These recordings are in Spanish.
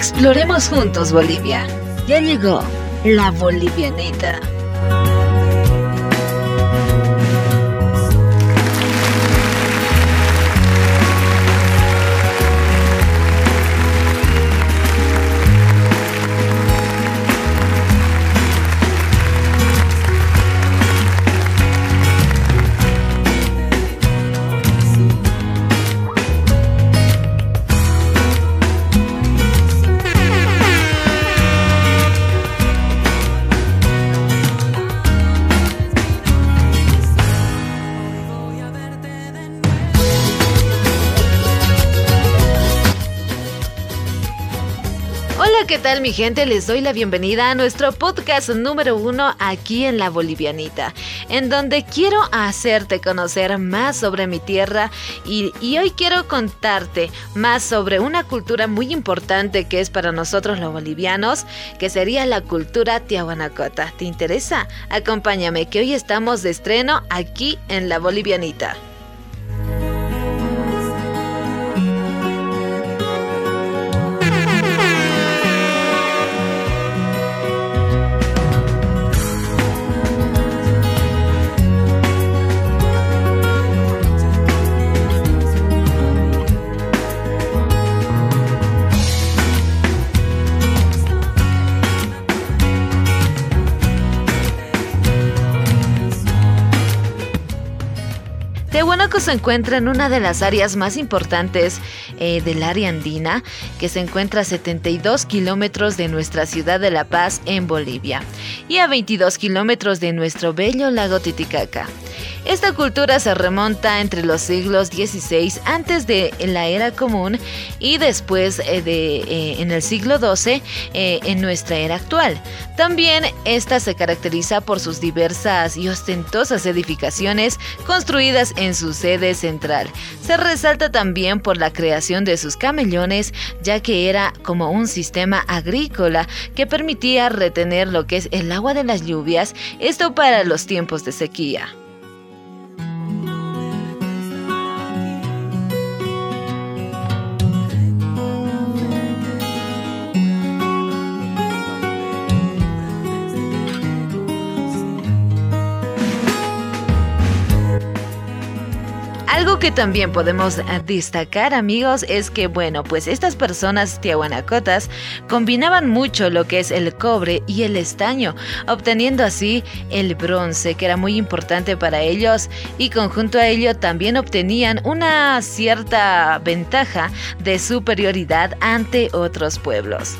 Exploremos juntos Bolivia. Ya llegó la bolivianita. ¿Qué tal mi gente? Les doy la bienvenida a nuestro podcast número uno aquí en La Bolivianita, en donde quiero hacerte conocer más sobre mi tierra y, y, hoy quiero contarte más sobre una cultura muy importante que es para nosotros los bolivianos, que sería la cultura tiahuanacota. ¿Te interesa? Acompáñame que hoy estamos de estreno aquí en La Bolivianita. Tehuanaco se encuentra en una de las áreas más importantes eh, del área andina, que se encuentra a 72 kilómetros de nuestra ciudad de La Paz, en Bolivia, y a 22 kilómetros de nuestro bello lago Titicaca. Esta cultura se remonta entre los siglos XVI antes de la era común y después eh, de eh, en el siglo XII en nuestra era actual. También esta se caracteriza por sus diversas y ostentosas edificaciones construidas en su sede central. Se resalta también por la creación de sus camellones, ya que era como un sistema agrícola que permitía retener lo que es el agua de las lluvias, esto para los tiempos de sequía. Que también podemos eh, destacar amigos es que bueno pues estas personas tiahuanacotas combinaban mucho lo que es el cobre y el estaño obteniendo así el bronce que era muy importante para ellos y conjunto a ello también obtenían una cierta ventaja de superioridad ante otros pueblos.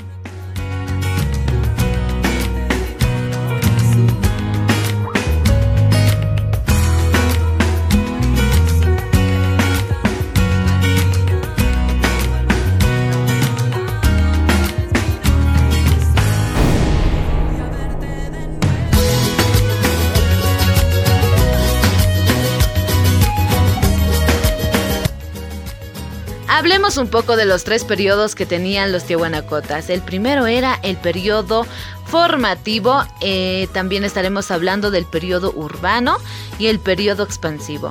Hablemos un poco de los tres periodos que tenían los tiahuanacotas. El primero era el periodo formativo, eh, también estaremos hablando del periodo urbano y el periodo expansivo.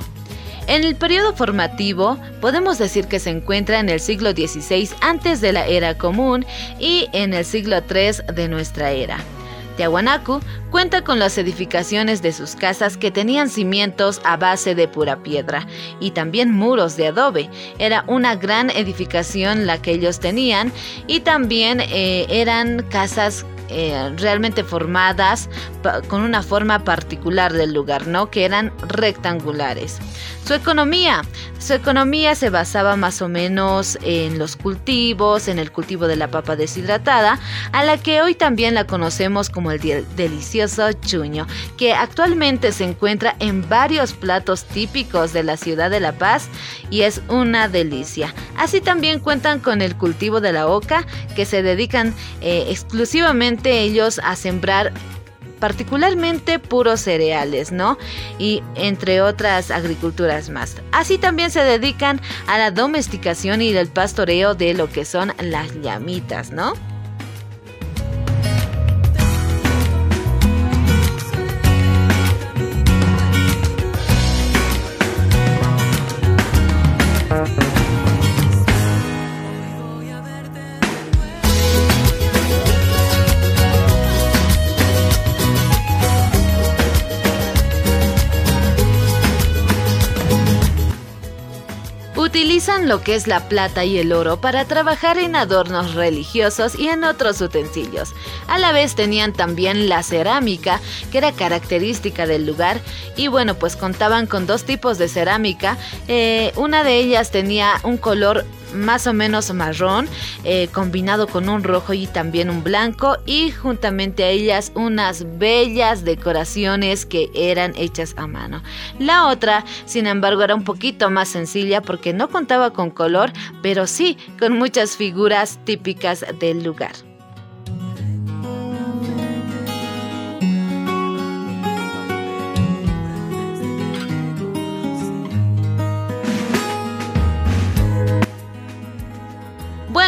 En el periodo formativo podemos decir que se encuentra en el siglo XVI antes de la era común y en el siglo III de nuestra era. Tiahuanacu cuenta con las edificaciones de sus casas que tenían cimientos a base de pura piedra y también muros de adobe. Era una gran edificación la que ellos tenían y también eh, eran casas eh, realmente formadas con una forma particular del lugar, ¿no? Que eran rectangulares. Su economía, su economía se basaba más o menos en los cultivos, en el cultivo de la papa deshidratada, a la que hoy también la conocemos como el delicioso chuño, que actualmente se encuentra en varios platos típicos de la ciudad de La Paz y es una delicia. Así también cuentan con el cultivo de la oca, que se dedican eh, exclusivamente ellos a sembrar particularmente puros cereales, ¿no? Y entre otras agriculturas más. Así también se dedican a la domesticación y el pastoreo de lo que son las llamitas, ¿no? Lo que es la plata y el oro para trabajar en adornos religiosos y en otros utensilios. A la vez tenían también la cerámica, que era característica del lugar, y bueno, pues contaban con dos tipos de cerámica. Eh, una de ellas tenía un color más o menos marrón, eh, combinado con un rojo y también un blanco, y juntamente a ellas unas bellas decoraciones que eran hechas a mano. La otra, sin embargo, era un poquito más sencilla porque no contaba con color, pero sí con muchas figuras típicas del lugar.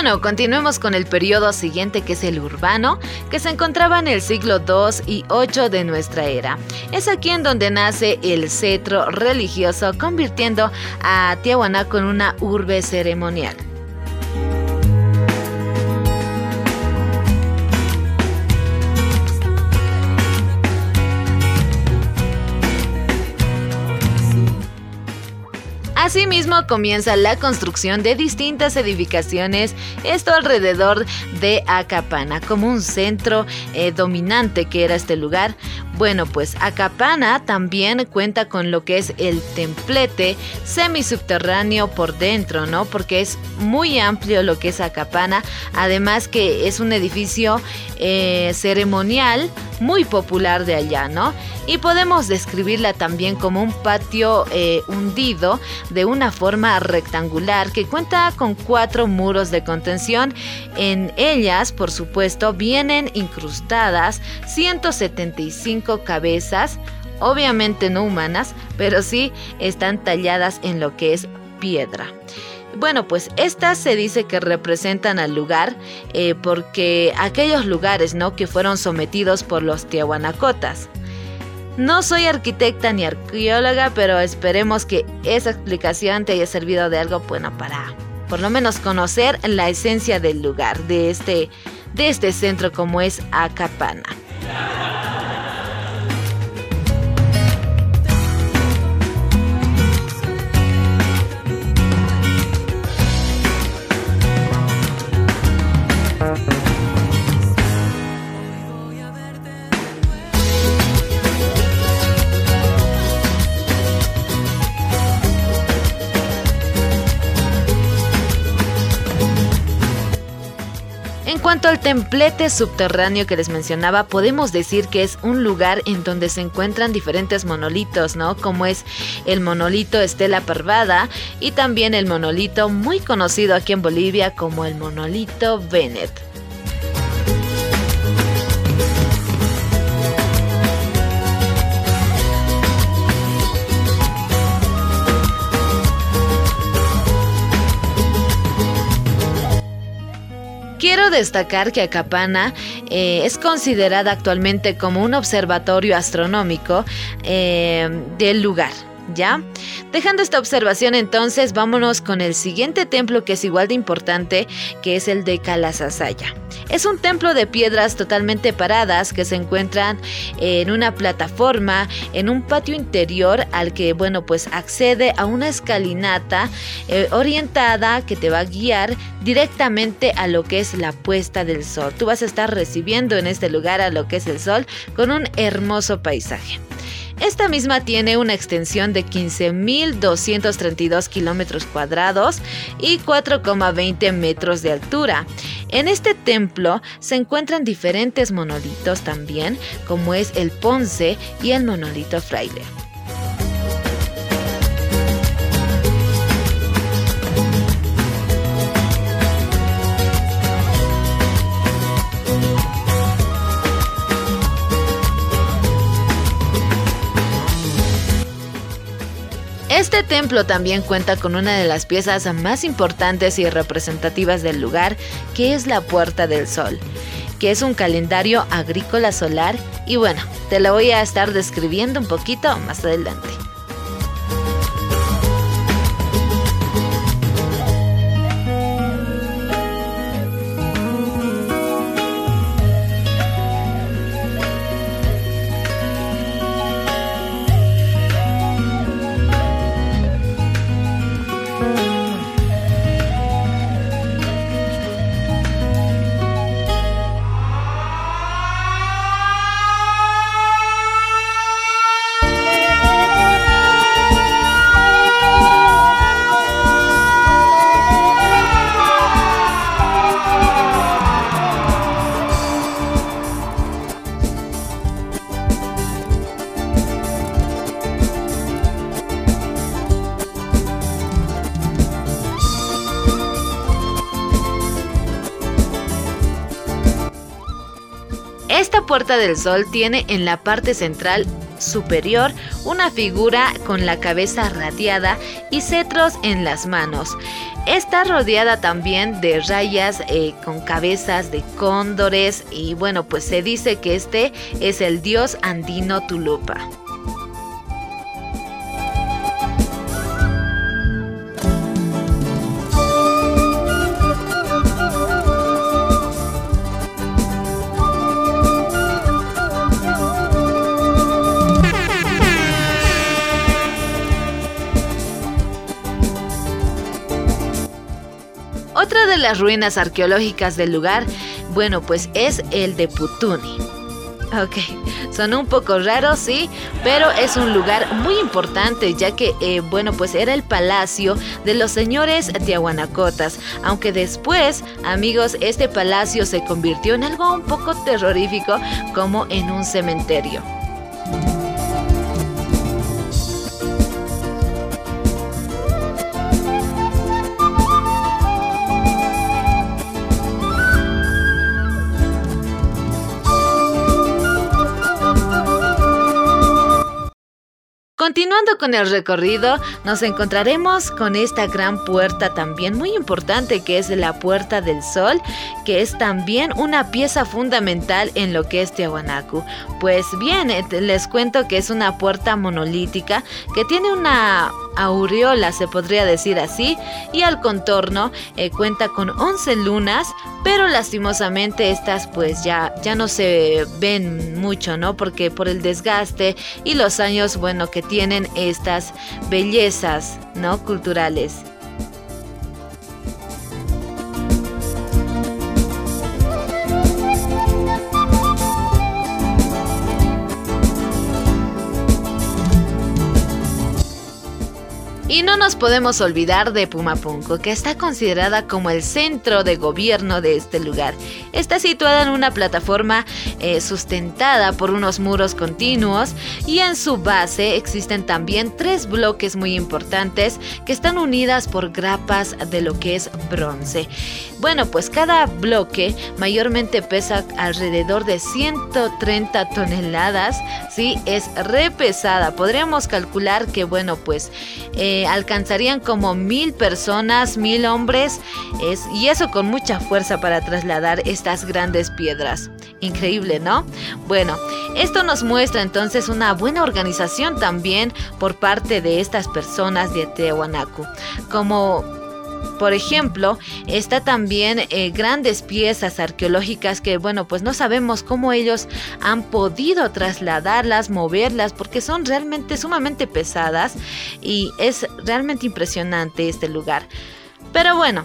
Bueno, continuemos con el periodo siguiente que es el urbano, que se encontraba en el siglo II y VIII de nuestra era. Es aquí en donde nace el cetro religioso, convirtiendo a Tiahuanaco en una urbe ceremonial. Asimismo, comienza la construcción de distintas edificaciones, esto alrededor de Acapana, como un centro eh, dominante que era este lugar. Bueno, pues Acapana también cuenta con lo que es el templete semisubterráneo por dentro, ¿no? Porque es muy amplio lo que es Acapana, además que es un edificio eh, ceremonial muy popular de allá, ¿no? Y podemos describirla también como un patio eh, hundido de una forma rectangular que cuenta con cuatro muros de contención. En ellas, por supuesto, vienen incrustadas 175 cabezas, obviamente no humanas, pero sí están talladas en lo que es piedra. Bueno, pues estas se dice que representan al lugar eh, porque aquellos lugares, ¿no? Que fueron sometidos por los tiahuanacotas. No soy arquitecta ni arqueóloga, pero esperemos que esa explicación te haya servido de algo bueno para por lo menos conocer la esencia del lugar, de este, de este centro como es Acapana. Cuanto al templete subterráneo que les mencionaba, podemos decir que es un lugar en donde se encuentran diferentes monolitos, ¿no? Como es el monolito Estela Parvada y también el monolito muy conocido aquí en Bolivia como el monolito Bennett. Quiero destacar que Acapana eh, es considerada actualmente como un observatorio astronómico eh, del lugar. ¿Ya? Dejando esta observación entonces, vámonos con el siguiente templo que es igual de importante, que es el de Calasasaya. Es un templo de piedras totalmente paradas que se encuentran en una plataforma, en un patio interior al que, bueno, pues accede a una escalinata eh, orientada que te va a guiar directamente a lo que es la puesta del sol. Tú vas a estar recibiendo en este lugar a lo que es el sol con un hermoso paisaje. Esta misma tiene una extensión de 15.232 kilómetros cuadrados y 4,20 metros de altura. En este templo se encuentran diferentes monolitos también, como es el Ponce y el monolito Fraile. Este templo también cuenta con una de las piezas más importantes y representativas del lugar, que es la Puerta del Sol, que es un calendario agrícola solar y bueno, te lo voy a estar describiendo un poquito más adelante. Del sol tiene en la parte central superior una figura con la cabeza radiada y cetros en las manos. Está rodeada también de rayas eh, con cabezas de cóndores y bueno, pues se dice que este es el dios andino Tulupa. De las ruinas arqueológicas del lugar, bueno, pues es el de Putuni. Ok, son un poco raros, sí, pero es un lugar muy importante ya que, eh, bueno, pues era el palacio de los señores tiahuanacotas, aunque después, amigos, este palacio se convirtió en algo un poco terrorífico como en un cementerio. Continuando con el recorrido, nos encontraremos con esta gran puerta también muy importante que es la Puerta del Sol, que es también una pieza fundamental en lo que es Tiahuanacu. Pues bien, eh, les cuento que es una puerta monolítica que tiene una aureola, se podría decir así, y al contorno eh, cuenta con 11 lunas, pero lastimosamente estas pues ya, ya no se ven mucho, ¿no? Porque por el desgaste y los años, bueno, que tienen estas bellezas, ¿no? Culturales. Nos podemos olvidar de Pumapunco, que está considerada como el centro de gobierno de este lugar. Está situada en una plataforma eh, sustentada por unos muros continuos y en su base existen también tres bloques muy importantes que están unidas por grapas de lo que es bronce. Bueno, pues cada bloque mayormente pesa alrededor de 130 toneladas, ¿sí? Es re pesada. Podríamos calcular que, bueno, pues... Eh, alcanzarían como mil personas, mil hombres, es, y eso con mucha fuerza para trasladar estas grandes piedras. Increíble, ¿no? Bueno, esto nos muestra entonces una buena organización también por parte de estas personas de Tehuanacu. Como por ejemplo, está también eh, grandes piezas arqueológicas que, bueno, pues no sabemos cómo ellos han podido trasladarlas, moverlas, porque son realmente sumamente pesadas y es realmente impresionante este lugar. Pero bueno,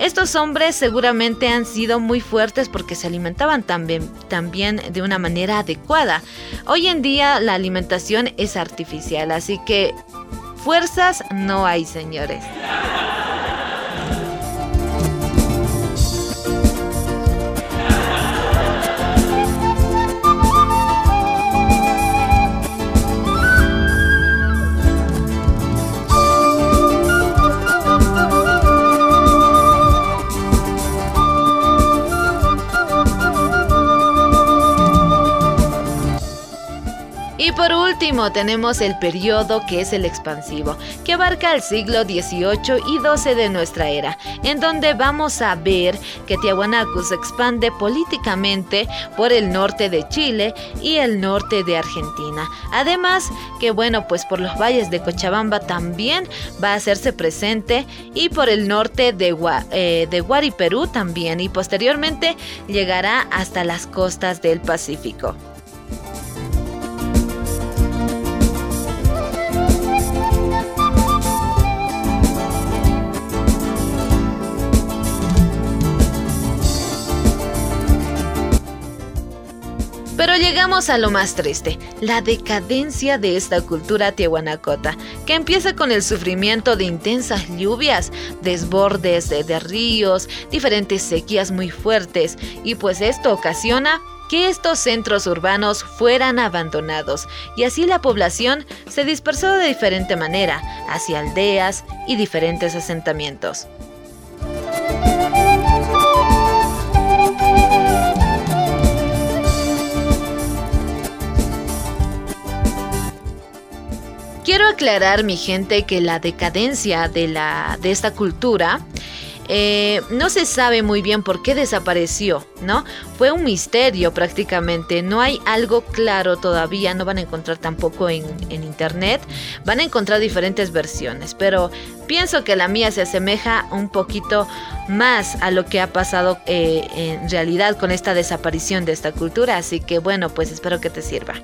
estos hombres seguramente han sido muy fuertes porque se alimentaban también, también, de una manera adecuada. Hoy en día la alimentación es artificial, así que fuerzas no hay, señores. Tenemos el periodo que es el expansivo, que abarca el siglo XVIII y XII de nuestra era, en donde vamos a ver que Tiahuanacu se expande políticamente por el norte de Chile y el norte de Argentina. Además que bueno, pues por los valles de Cochabamba también va a hacerse presente y por el norte de, eh, de Guariperú también y posteriormente llegará hasta las costas del Pacífico. Llegamos a lo más triste, la decadencia de esta cultura tiahuanacota, que empieza con el sufrimiento de intensas lluvias, desbordes de, de ríos, diferentes sequías muy fuertes, y pues esto ocasiona que estos centros urbanos fueran abandonados y así la población se dispersó de diferente manera hacia aldeas y diferentes asentamientos. Aclarar, mi gente, que la decadencia de, la, de esta cultura eh, no se sabe muy bien por qué desapareció, ¿no? Fue un misterio prácticamente, no hay algo claro todavía, no van a encontrar tampoco en, internet, van a encontrar diferentes versiones, pero pienso que la mía se asemeja un poquito más a lo que ha pasado eh, en realidad con esta desaparición de esta cultura, así que bueno, pues espero que te sirva.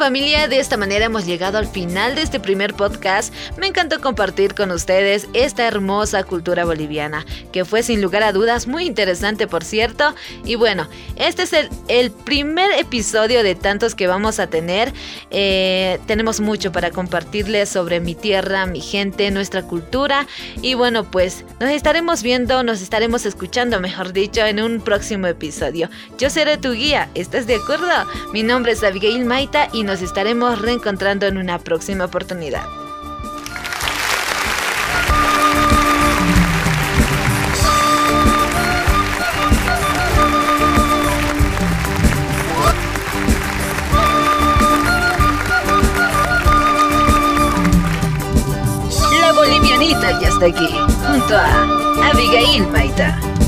Familia, de esta manera hemos llegado al final de este primer podcast. Me encantó compartir con ustedes esta hermosa cultura boliviana, que fue sin lugar a dudas muy interesante por cierto. Y bueno, este es el, primer episodio de tantos que vamos a tener. Eh, tenemos mucho para compartirles sobre mi tierra, mi gente, nuestra cultura. Y bueno, pues nos estaremos viendo, nos estaremos escuchando, mejor dicho, en un próximo episodio. Yo seré tu guía, ¿estás de acuerdo? Mi nombre es Abigail Maita y nos estaremos reencontrando en una próxima oportunidad. La bolivianita ya está aquí, junto a Abigail Maita.